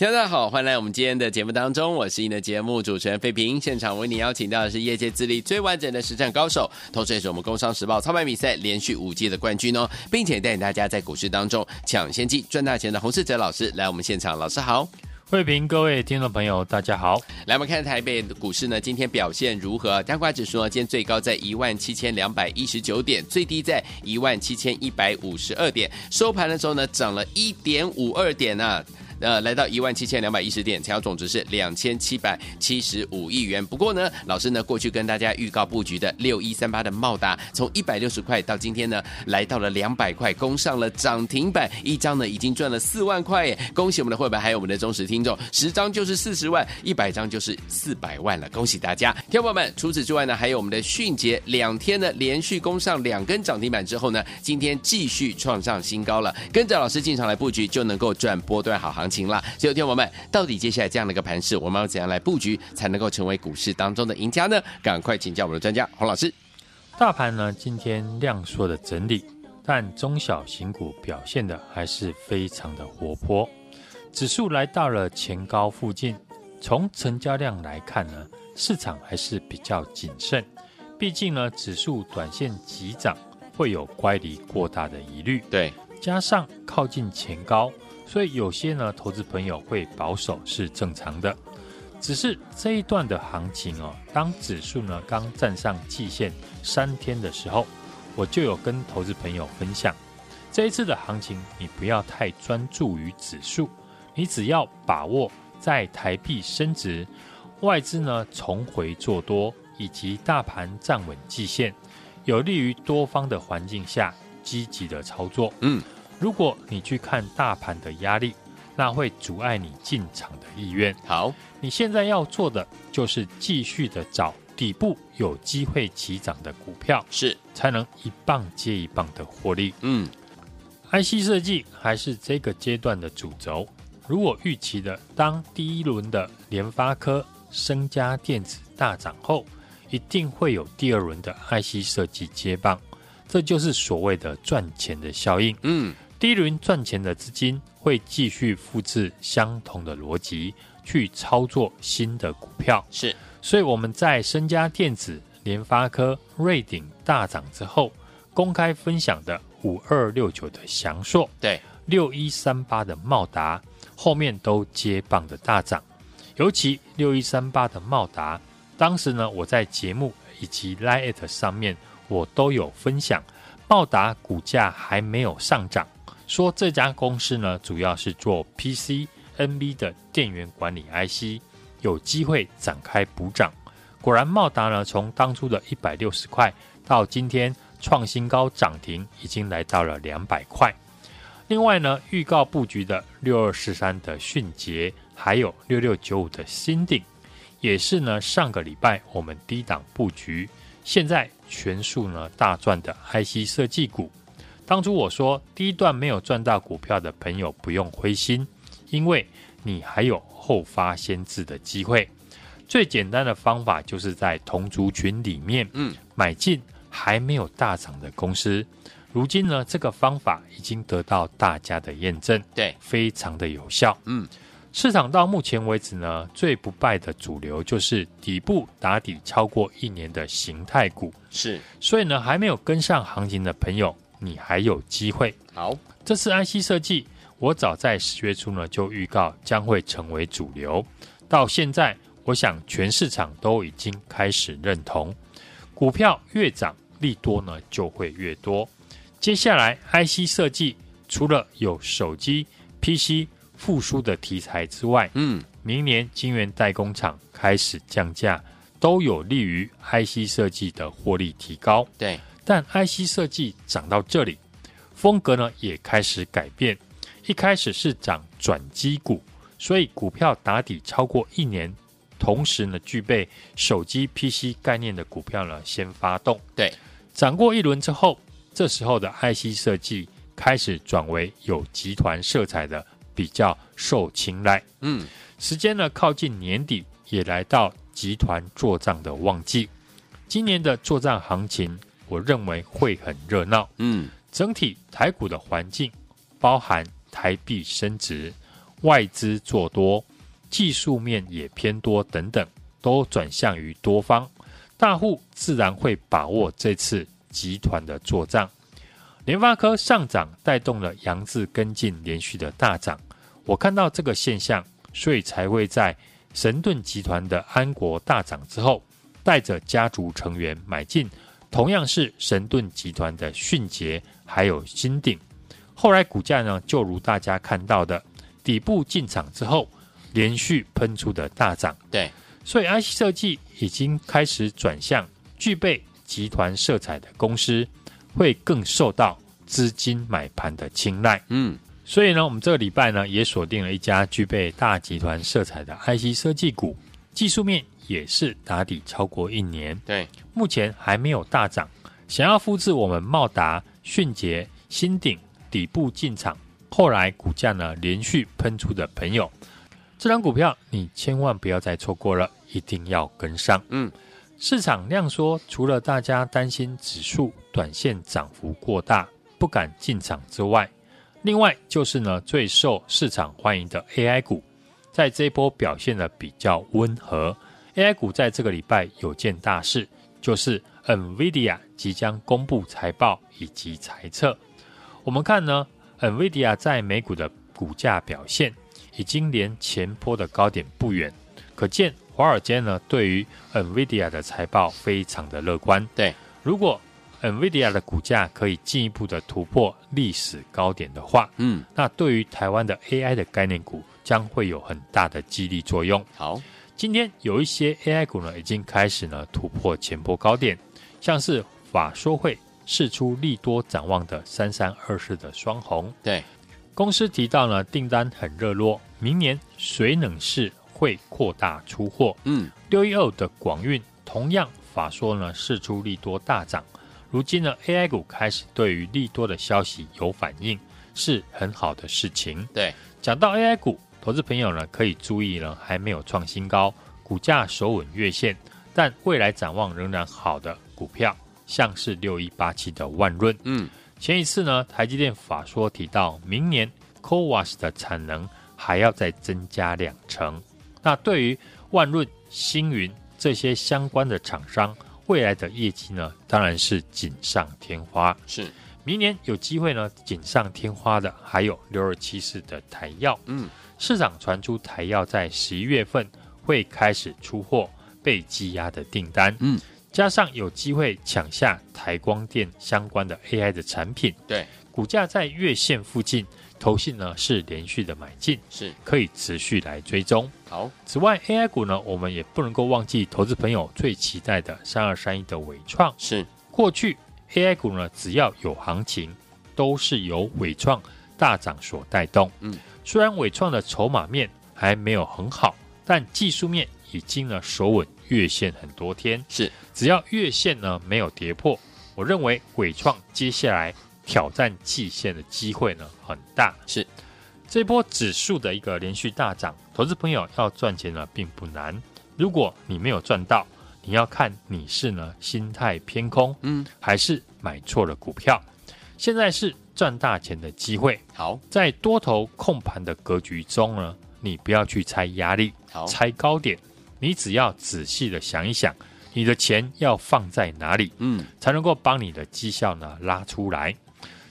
大家好，欢迎来我们今天的节目当中，我是你的节目主持人费平。现场为你邀请到的是业界资历最完整的实战高手，同时也是我们工商时报操盘比赛连续五届的冠军哦，并且带领大家在股市当中抢先机赚大钱的洪世哲老师来我们现场，老师好。慧平，各位听众朋友，大家好。来，我们看台北股市呢，今天表现如何？加权指数呢，今天最高在一万七千两百一十九点，最低在一万七千一百五十二点，收盘的时候呢，涨了一点五二点啊。呃，来到一万七千两百一十点，成交总值是两千七百七十五亿元。不过呢，老师呢过去跟大家预告布局的六一三八的茂达，从一百六十块到今天呢，来到了两百块，攻上了涨停板，一张呢已经赚了四万块耶！恭喜我们的会员，还有我们的忠实听众，十张就是四十万，一百张就是四百万了，恭喜大家！听众朋友们，除此之外呢，还有我们的迅捷，两天呢连续攻上两根涨停板之后呢，今天继续创上新高了，跟着老师进场来布局，就能够赚波段好行情了，所以，听友们，到底接下来这样的一个盘势，我们要怎样来布局，才能够成为股市当中的赢家呢？赶快请教我们的专家洪老师。大盘呢，今天量缩的整理，但中小型股表现的还是非常的活泼，指数来到了前高附近。从成交量来看呢，市场还是比较谨慎，毕竟呢，指数短线急涨会有乖离过大的疑虑。对，加上靠近前高。所以有些呢，投资朋友会保守是正常的，只是这一段的行情哦，当指数呢刚站上季线三天的时候，我就有跟投资朋友分享，这一次的行情你不要太专注于指数，你只要把握在台币升值、外资呢重回做多以及大盘站稳季线，有利于多方的环境下积极的操作。嗯。如果你去看大盘的压力，那会阻碍你进场的意愿。好，你现在要做的就是继续的找底部有机会起涨的股票，是才能一棒接一棒的获利。嗯，IC 设计还是这个阶段的主轴。如果预期的当第一轮的联发科、升佳电子大涨后，一定会有第二轮的 IC 设计接棒，这就是所谓的赚钱的效应。嗯。第一轮赚钱的资金会继续复制相同的逻辑去操作新的股票，是，所以我们在深佳电子、联发科、瑞鼎大涨之后，公开分享的五二六九的祥硕，对，六一三八的茂达，后面都接棒的大涨，尤其六一三八的茂达，当时呢我在节目以及 Lite 上面我都有分享，茂达股价还没有上涨。说这家公司呢，主要是做 PC、NB 的电源管理 IC，有机会展开补涨。果然，茂达呢，从当初的一百六十块到今天创新高涨停，已经来到了两百块。另外呢，预告布局的六二四三的迅捷，还有六六九五的新鼎，也是呢上个礼拜我们低档布局，现在全数呢大赚的 IC 设计股。当初我说，第一段没有赚到股票的朋友不用灰心，因为你还有后发先至的机会。最简单的方法就是在同族群里面，嗯，买进还没有大涨的公司。如今呢，这个方法已经得到大家的验证，对，非常的有效。嗯，市场到目前为止呢，最不败的主流就是底部打底超过一年的形态股，是。所以呢，还没有跟上行情的朋友。你还有机会。好，这次 IC 设计，我早在十月初呢就预告将会成为主流。到现在，我想全市场都已经开始认同，股票越涨，利多呢就会越多。接下来，IC 设计除了有手机、PC 复苏的题材之外，嗯，明年晶圆代工厂开始降价，都有利于 IC 设计的获利提高。对。但 IC 设计涨到这里，风格呢也开始改变。一开始是涨转机股，所以股票打底超过一年，同时呢具备手机 PC 概念的股票呢先发动。对，涨过一轮之后，这时候的 IC 设计开始转为有集团色彩的，比较受青睐。嗯，时间呢靠近年底，也来到集团做账的旺季。今年的做账行情。我认为会很热闹。嗯，整体台股的环境包含台币升值、外资做多，技术面也偏多等等，都转向于多方，大户自然会把握这次集团的做账。联发科上涨带动了扬智跟进连续的大涨，我看到这个现象，所以才会在神盾集团的安国大涨之后，带着家族成员买进，同样是神盾集团的迅捷还有新鼎。后来股价呢，就如大家看到的，底部进场之后，连续喷出的大涨。对，所以 IC 设计已经开始转向具备集团色彩的公司，会更受到资金买盘的青睐。嗯，所以呢，我们这个礼拜呢，也锁定了一家具备大集团色彩的 IC 设计股，技术面也是打底超过一年。对，目前还没有大涨，想要复制我们茂达、迅捷、新鼎。底部进场，后来股价呢连续喷出的朋友，这张股票你千万不要再错过了，一定要跟上。嗯，市场量缩，除了大家担心指数短线涨幅过大，不敢进场之外，另外就是呢最受市场欢迎的 AI 股，在这一波表现的比较温和。AI 股在这个礼拜有件大事，就是 NVIDIA 即将公布财报以及财测。我们看呢，NVIDIA 在美股的股价表现已经连前坡的高点不远，可见华尔街呢对于 NVIDIA 的财报非常的乐观。对，如果 NVIDIA 的股价可以进一步的突破历史高点的话，嗯，那对于台湾的 AI 的概念股将会有很大的激励作用。好，今天有一些 AI 股呢已经开始呢突破前波高点，像是法说会。释出利多展望的三三二四的双红，对公司提到呢，订单很热络，明年水冷式会扩大出货。嗯，六一二的广运同样法说呢，释出利多大涨。如今呢，AI 股开始对于利多的消息有反应，是很好的事情。对，讲到 AI 股，投资朋友呢可以注意呢，还没有创新高，股价守稳月线，但未来展望仍然好的股票。像是六一八七的万润，嗯，前一次呢，台积电法说提到，明年 CoWAS 的产能还要再增加两成。那对于万润、星云这些相关的厂商，未来的业绩呢，当然是锦上添花。是，明年有机会呢，锦上添花的还有六二七四的台药，嗯，市场传出台药在十一月份会开始出货被积压的订单，嗯。加上有机会抢下台光电相关的 AI 的产品，对，股价在月线附近，投信呢是连续的买进，是可以持续来追踪。好，此外 AI 股呢，我们也不能够忘记投资朋友最期待的三二三一的伟创，是过去 AI 股呢只要有行情，都是由伟创大涨所带动。嗯，虽然伟创的筹码面还没有很好，但技术面已经呢守稳。月线很多天是，只要月线呢没有跌破，我认为伟创接下来挑战季线的机会呢很大。是，这波指数的一个连续大涨，投资朋友要赚钱呢并不难。如果你没有赚到，你要看你是呢心态偏空，嗯，还是买错了股票。现在是赚大钱的机会。好，在多头控盘的格局中呢，你不要去猜压力，好，猜高点。你只要仔细的想一想，你的钱要放在哪里，嗯，才能够帮你的绩效呢拉出来。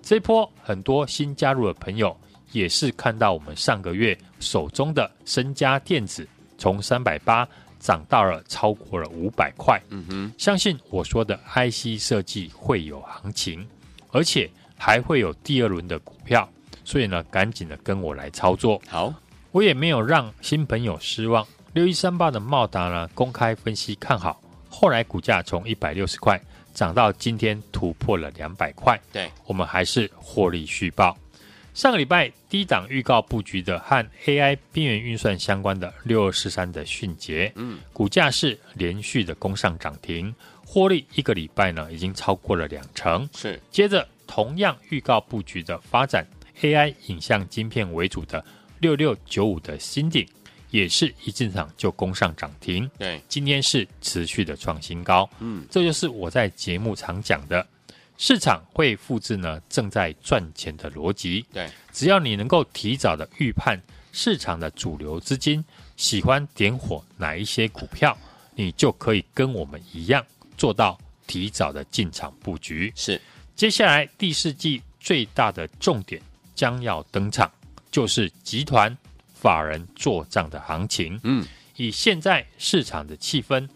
这波很多新加入的朋友也是看到我们上个月手中的身家电子从三百八涨到了超过了五百块，嗯哼，相信我说的 IC 设计会有行情，而且还会有第二轮的股票，所以呢，赶紧的跟我来操作。好，我也没有让新朋友失望。六一三八的茂达呢，公开分析看好，后来股价从一百六十块涨到今天突破了两百块。对，我们还是获利续报。上个礼拜低档预告布局的和 AI 边缘运算相关的六二四三的迅捷，嗯，股价是连续的攻上涨停，获利一个礼拜呢已经超过了两成。是，接着同样预告布局的发展 AI 影像晶片为主的六六九五的新鼎。也是一进场就攻上涨停，对，今天是持续的创新高，嗯，这就是我在节目常讲的，市场会复制呢正在赚钱的逻辑，对，只要你能够提早的预判市场的主流资金喜欢点火哪一些股票，你就可以跟我们一样做到提早的进场布局。是，接下来第四季最大的重点将要登场，就是集团法人做账的行情。嗯，以现在市场的气氛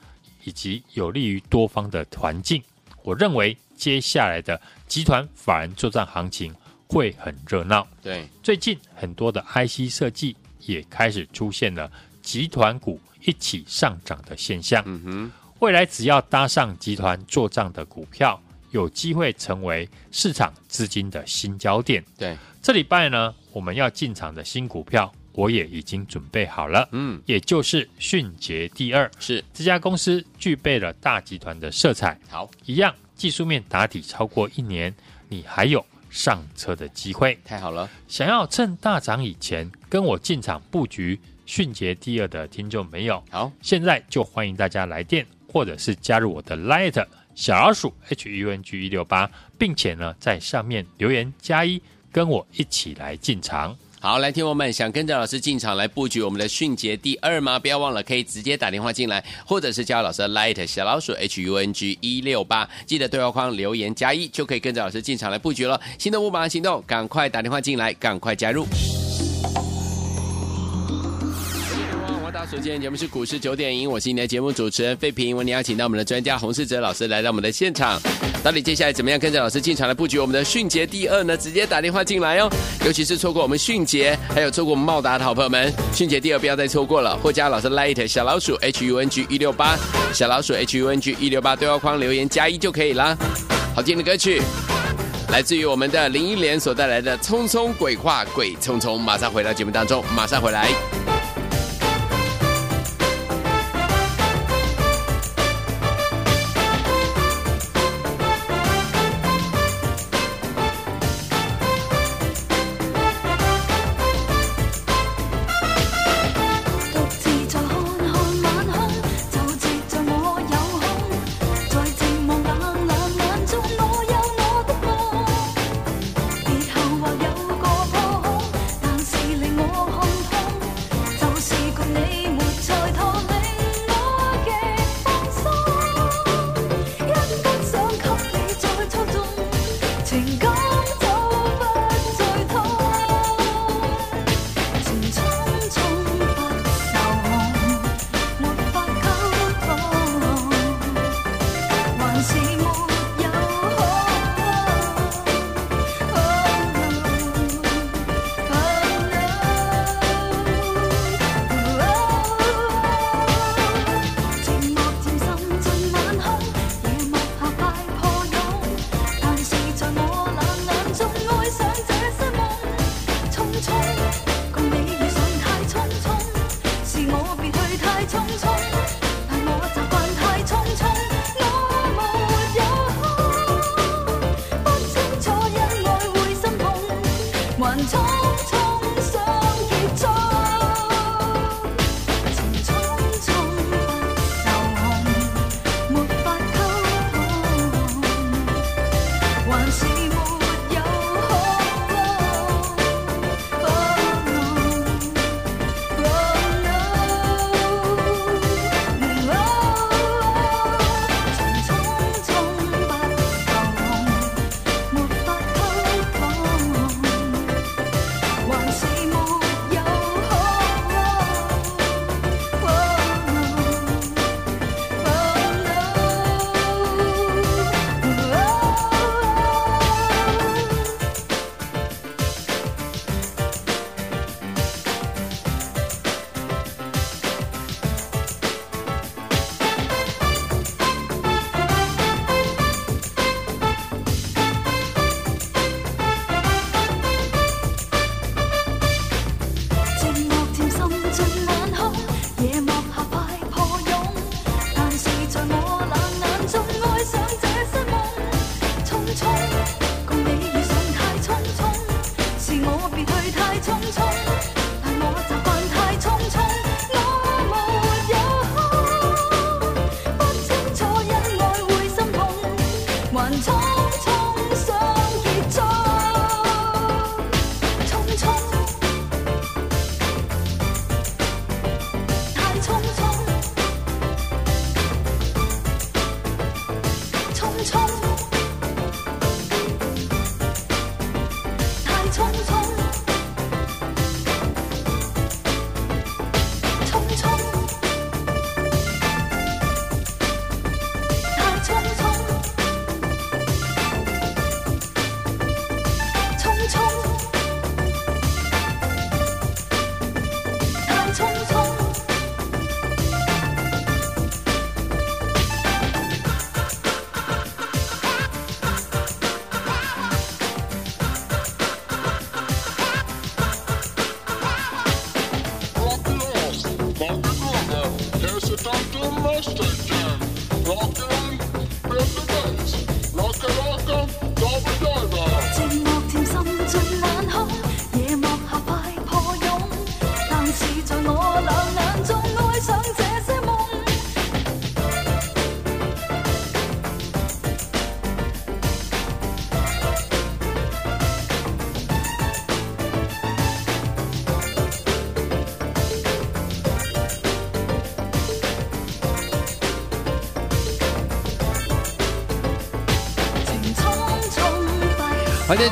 以及有利于多方的环境，我认为接下来的集团法人做账行情会很热闹。对，最近很多的 IC 设计也开始出现了集团股一起上涨的现象。嗯哼，未来只要搭上集团做账的股票，有机会成为市场资金的新焦点。对，这礼拜呢，我们要进场的新股票，我也已经准备好了。嗯，也就是迅捷第二，是。这家公司具备了大集团的色彩，好，一样技术面打底超过一年，你还有上车的机会。太好了，想要趁大涨以前跟我进场布局迅捷第二的听众没有，好，现在就欢迎大家来电，或者是加入我的 Light 小老鼠 H U N G 一六八，并且呢在上面留言加一，跟我一起来进场。好，来听我们想跟着老师进场来布局我们的迅捷第二吗？不要忘了可以直接打电话进来，或者是加老师的 Light 小老鼠 H U N G 一六八，记得对话框留言加一，就可以跟着老师进场来布局了。心动不马上行动，赶快打电话进来，赶快加入。大家所见节目是股市九点赢，我是你的节目主持人费平。为你邀请到我们的专家洪世哲老师来到我们的现场，到底接下来怎么样跟着老师进场来布局我们的迅捷第二呢？直接打电话进来哦，尤其是错过我们迅捷，还有错过我们茂达的好朋友们，迅捷第二不要再错过了，或加老师 Light 小老鼠 H U N G 一六八，小老鼠 H U N G 一六八对话框留言加一就可以啦。好听的歌曲，来自于我们的林忆莲所带来的《匆匆鬼话鬼匆匆》，马上回到节目当中，马上回来。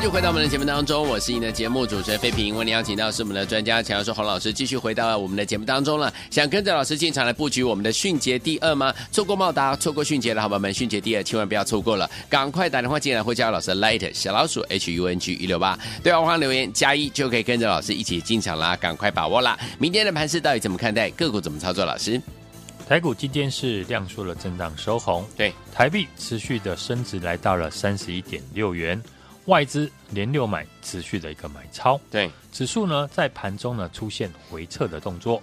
续回到我们的节目当中，我是您的节目主持人费平。为您邀请到是我们的专家强教授洪老师，继续回到我们的节目当中了。想跟着老师进场来布局我们的迅捷第二吗？错过茂达，错过迅捷的好朋友们，迅捷第二千万不要错过了，赶快打电话进来或加老师 Light 小老鼠 H U N G 一六八，对话框留言加一就可以跟着老师一起进场啦，赶快把握啦！明天的盘势到底怎么看待？个股怎么操作？老师，台股今天是量缩了震荡收红，对，台币持续的升值来到了三十一点六元，外资连六买，持续的一个买超，对，指数呢在盘中呢出现回撤的动作，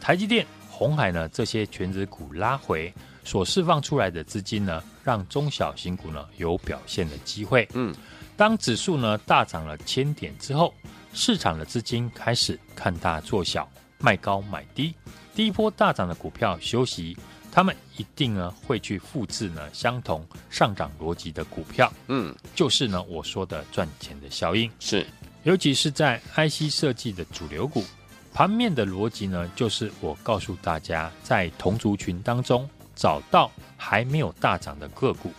台积电、红海呢这些权值股拉回，所释放出来的资金呢，让中小型股呢有表现的机会。嗯，当指数呢大涨了千点之后，市场的资金开始看大做小，卖高买低，第一波大涨的股票休息，他们一定呢会去复制呢相同上涨逻辑的股票，嗯，就是呢我说的赚钱的效应。是，尤其是在 IC 设计的主流股，盘面的逻辑呢，就是我告诉大家，在同族群当中找到还没有大涨的个股。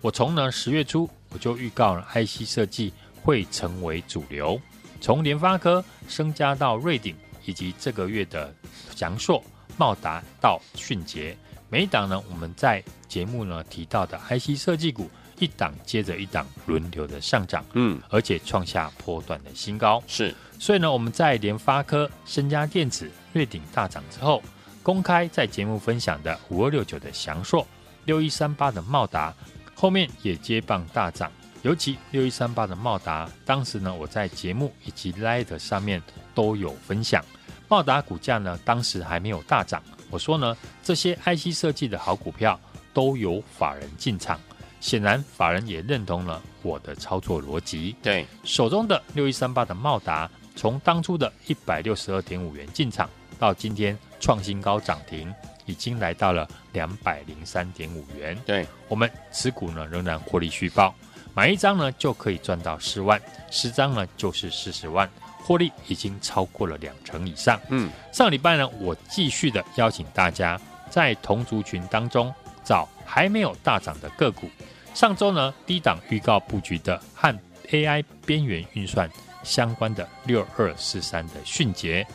我从呢十月初我就预告了 IC 设计会成为主流，从联发科升加到瑞鼎，以及这个月的翔硕、茂达到迅捷，每一档呢我们在节目呢提到的 IC 设计股，一档接着一档轮流的上涨。嗯，而且创下波段的新高。是，所以呢，我们在联发科、身家电子、瑞鼎大涨之后，公开在节目分享的五二六九的翔硕、六一三八的茂达，后面也接棒大涨。尤其六一三八的茂达，当时呢，我在节目以及 Light 上面都有分享。茂达股价呢，当时还没有大涨。我说呢，这些 IC 设计的好股票都有法人进场，显然法人也认同了我的操作逻辑。对，手中的六一三八的茂达，从当初的一百六十二点五元进场，到今天创新高涨停，已经来到了两百零三点五元。对，我们持股呢仍然获利续报，买一张呢就可以赚到四万，十张呢就是四十万，获利已经超过了两成以上。嗯，上礼拜呢，我继续的邀请大家在同族群当中找还没有大涨的个股。上周呢，低档预告布局的和 AI 边缘运算相关的六二四三的迅捷，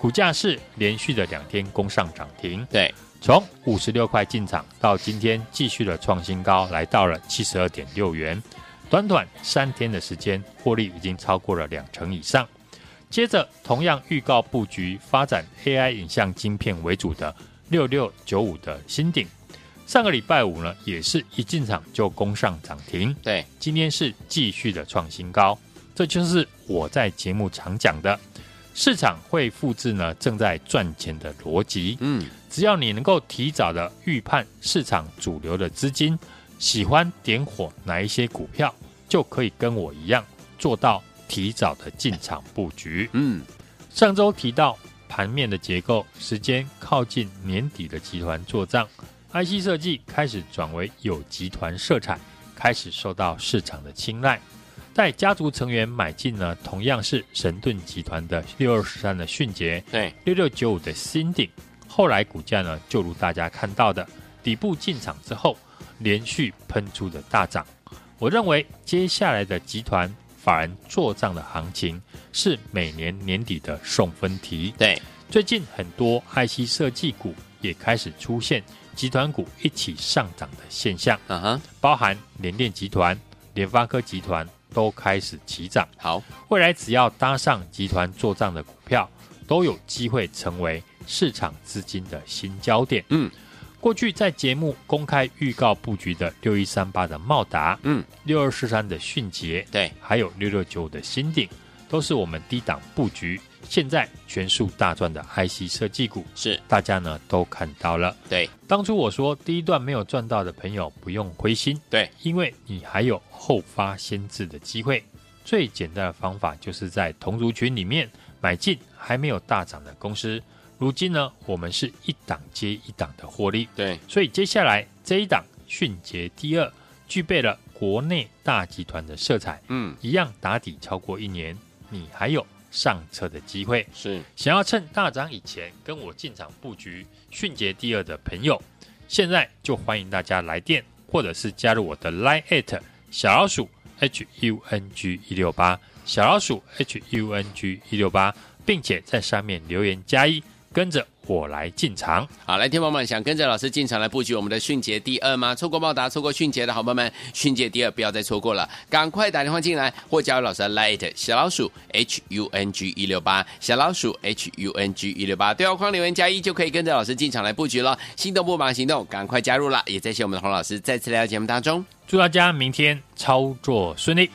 股价是连续的两天攻上涨停。对，从五十六块进场到今天继续的创新高，来到了七十二点六元。短短三天的时间，获利已经超过了两成以上。接着，同样预告布局发展 AI 影像晶片为主的六六九五的新鼎，上个礼拜五呢，也是一进场就攻上涨停。对，今天是继续的创新高，这就是我在节目常讲的，市场会复制呢正在赚钱的逻辑。嗯，只要你能够提早的预判市场主流的资金喜欢点火哪一些股票，就可以跟我一样做到提早的进场布局。嗯，上周提到盘面的结构，时间靠近年底的集团做账，IC 设计开始转为有集团色彩，开始受到市场的青睐。在家族成员买进呢，同样是神盾集团的六二十三的迅捷，对，六六九五的新鼎，后来股价呢，就如大家看到的，底部进场之后，连续喷出的大涨。我认为接下来的集团法人做账的行情，是每年年底的送分题。对，最近很多 IC 设计股也开始出现集团股一起上涨的现象，啊哈，包含联电集团、联发科集团都开始齐涨。好，未来只要搭上集团做账的股票，都有机会成为市场资金的新焦点。嗯，过去在节目公开预告布局的六一三八的茂达，嗯，六二四三的迅捷，对，还有六六九的新鼎，都是我们低档布局，现在全数大赚的 IC 设计股，是大家呢都看到了。对当初我说第一段没有赚到的朋友不用灰心，对，因为你还有后发先至的机会。最简单的方法就是在同族群里面买进还没有大涨的公司。如今呢，我们是一档接一档的获利，对，所以接下来这一档迅捷第二具备了国内大集团的色彩，嗯，一样打底超过一年，你还有上车的机会。是。想要趁大涨以前跟我进场布局迅捷第二的朋友，现在就欢迎大家来电，或者是加入我的 Line@ 小老鼠 H U N G 一六八小老鼠 H U N G 一六八，并且在上面留言加一，跟着我来进场。好，来，天宝们想跟着老师进场来布局我们的迅捷第二吗？错过茂达，错过迅捷的好朋友们，迅捷第二不要再错过了，赶快打电话进来或加入老师的 Light 小老鼠 H U N G 一六八小老鼠 H U N G 一六八对话框留言加一就可以跟着老师进场来布局了。心动不忙行动，赶快加入了！也谢谢我们的洪老师再次来到节目当中。祝大家明天操作顺利。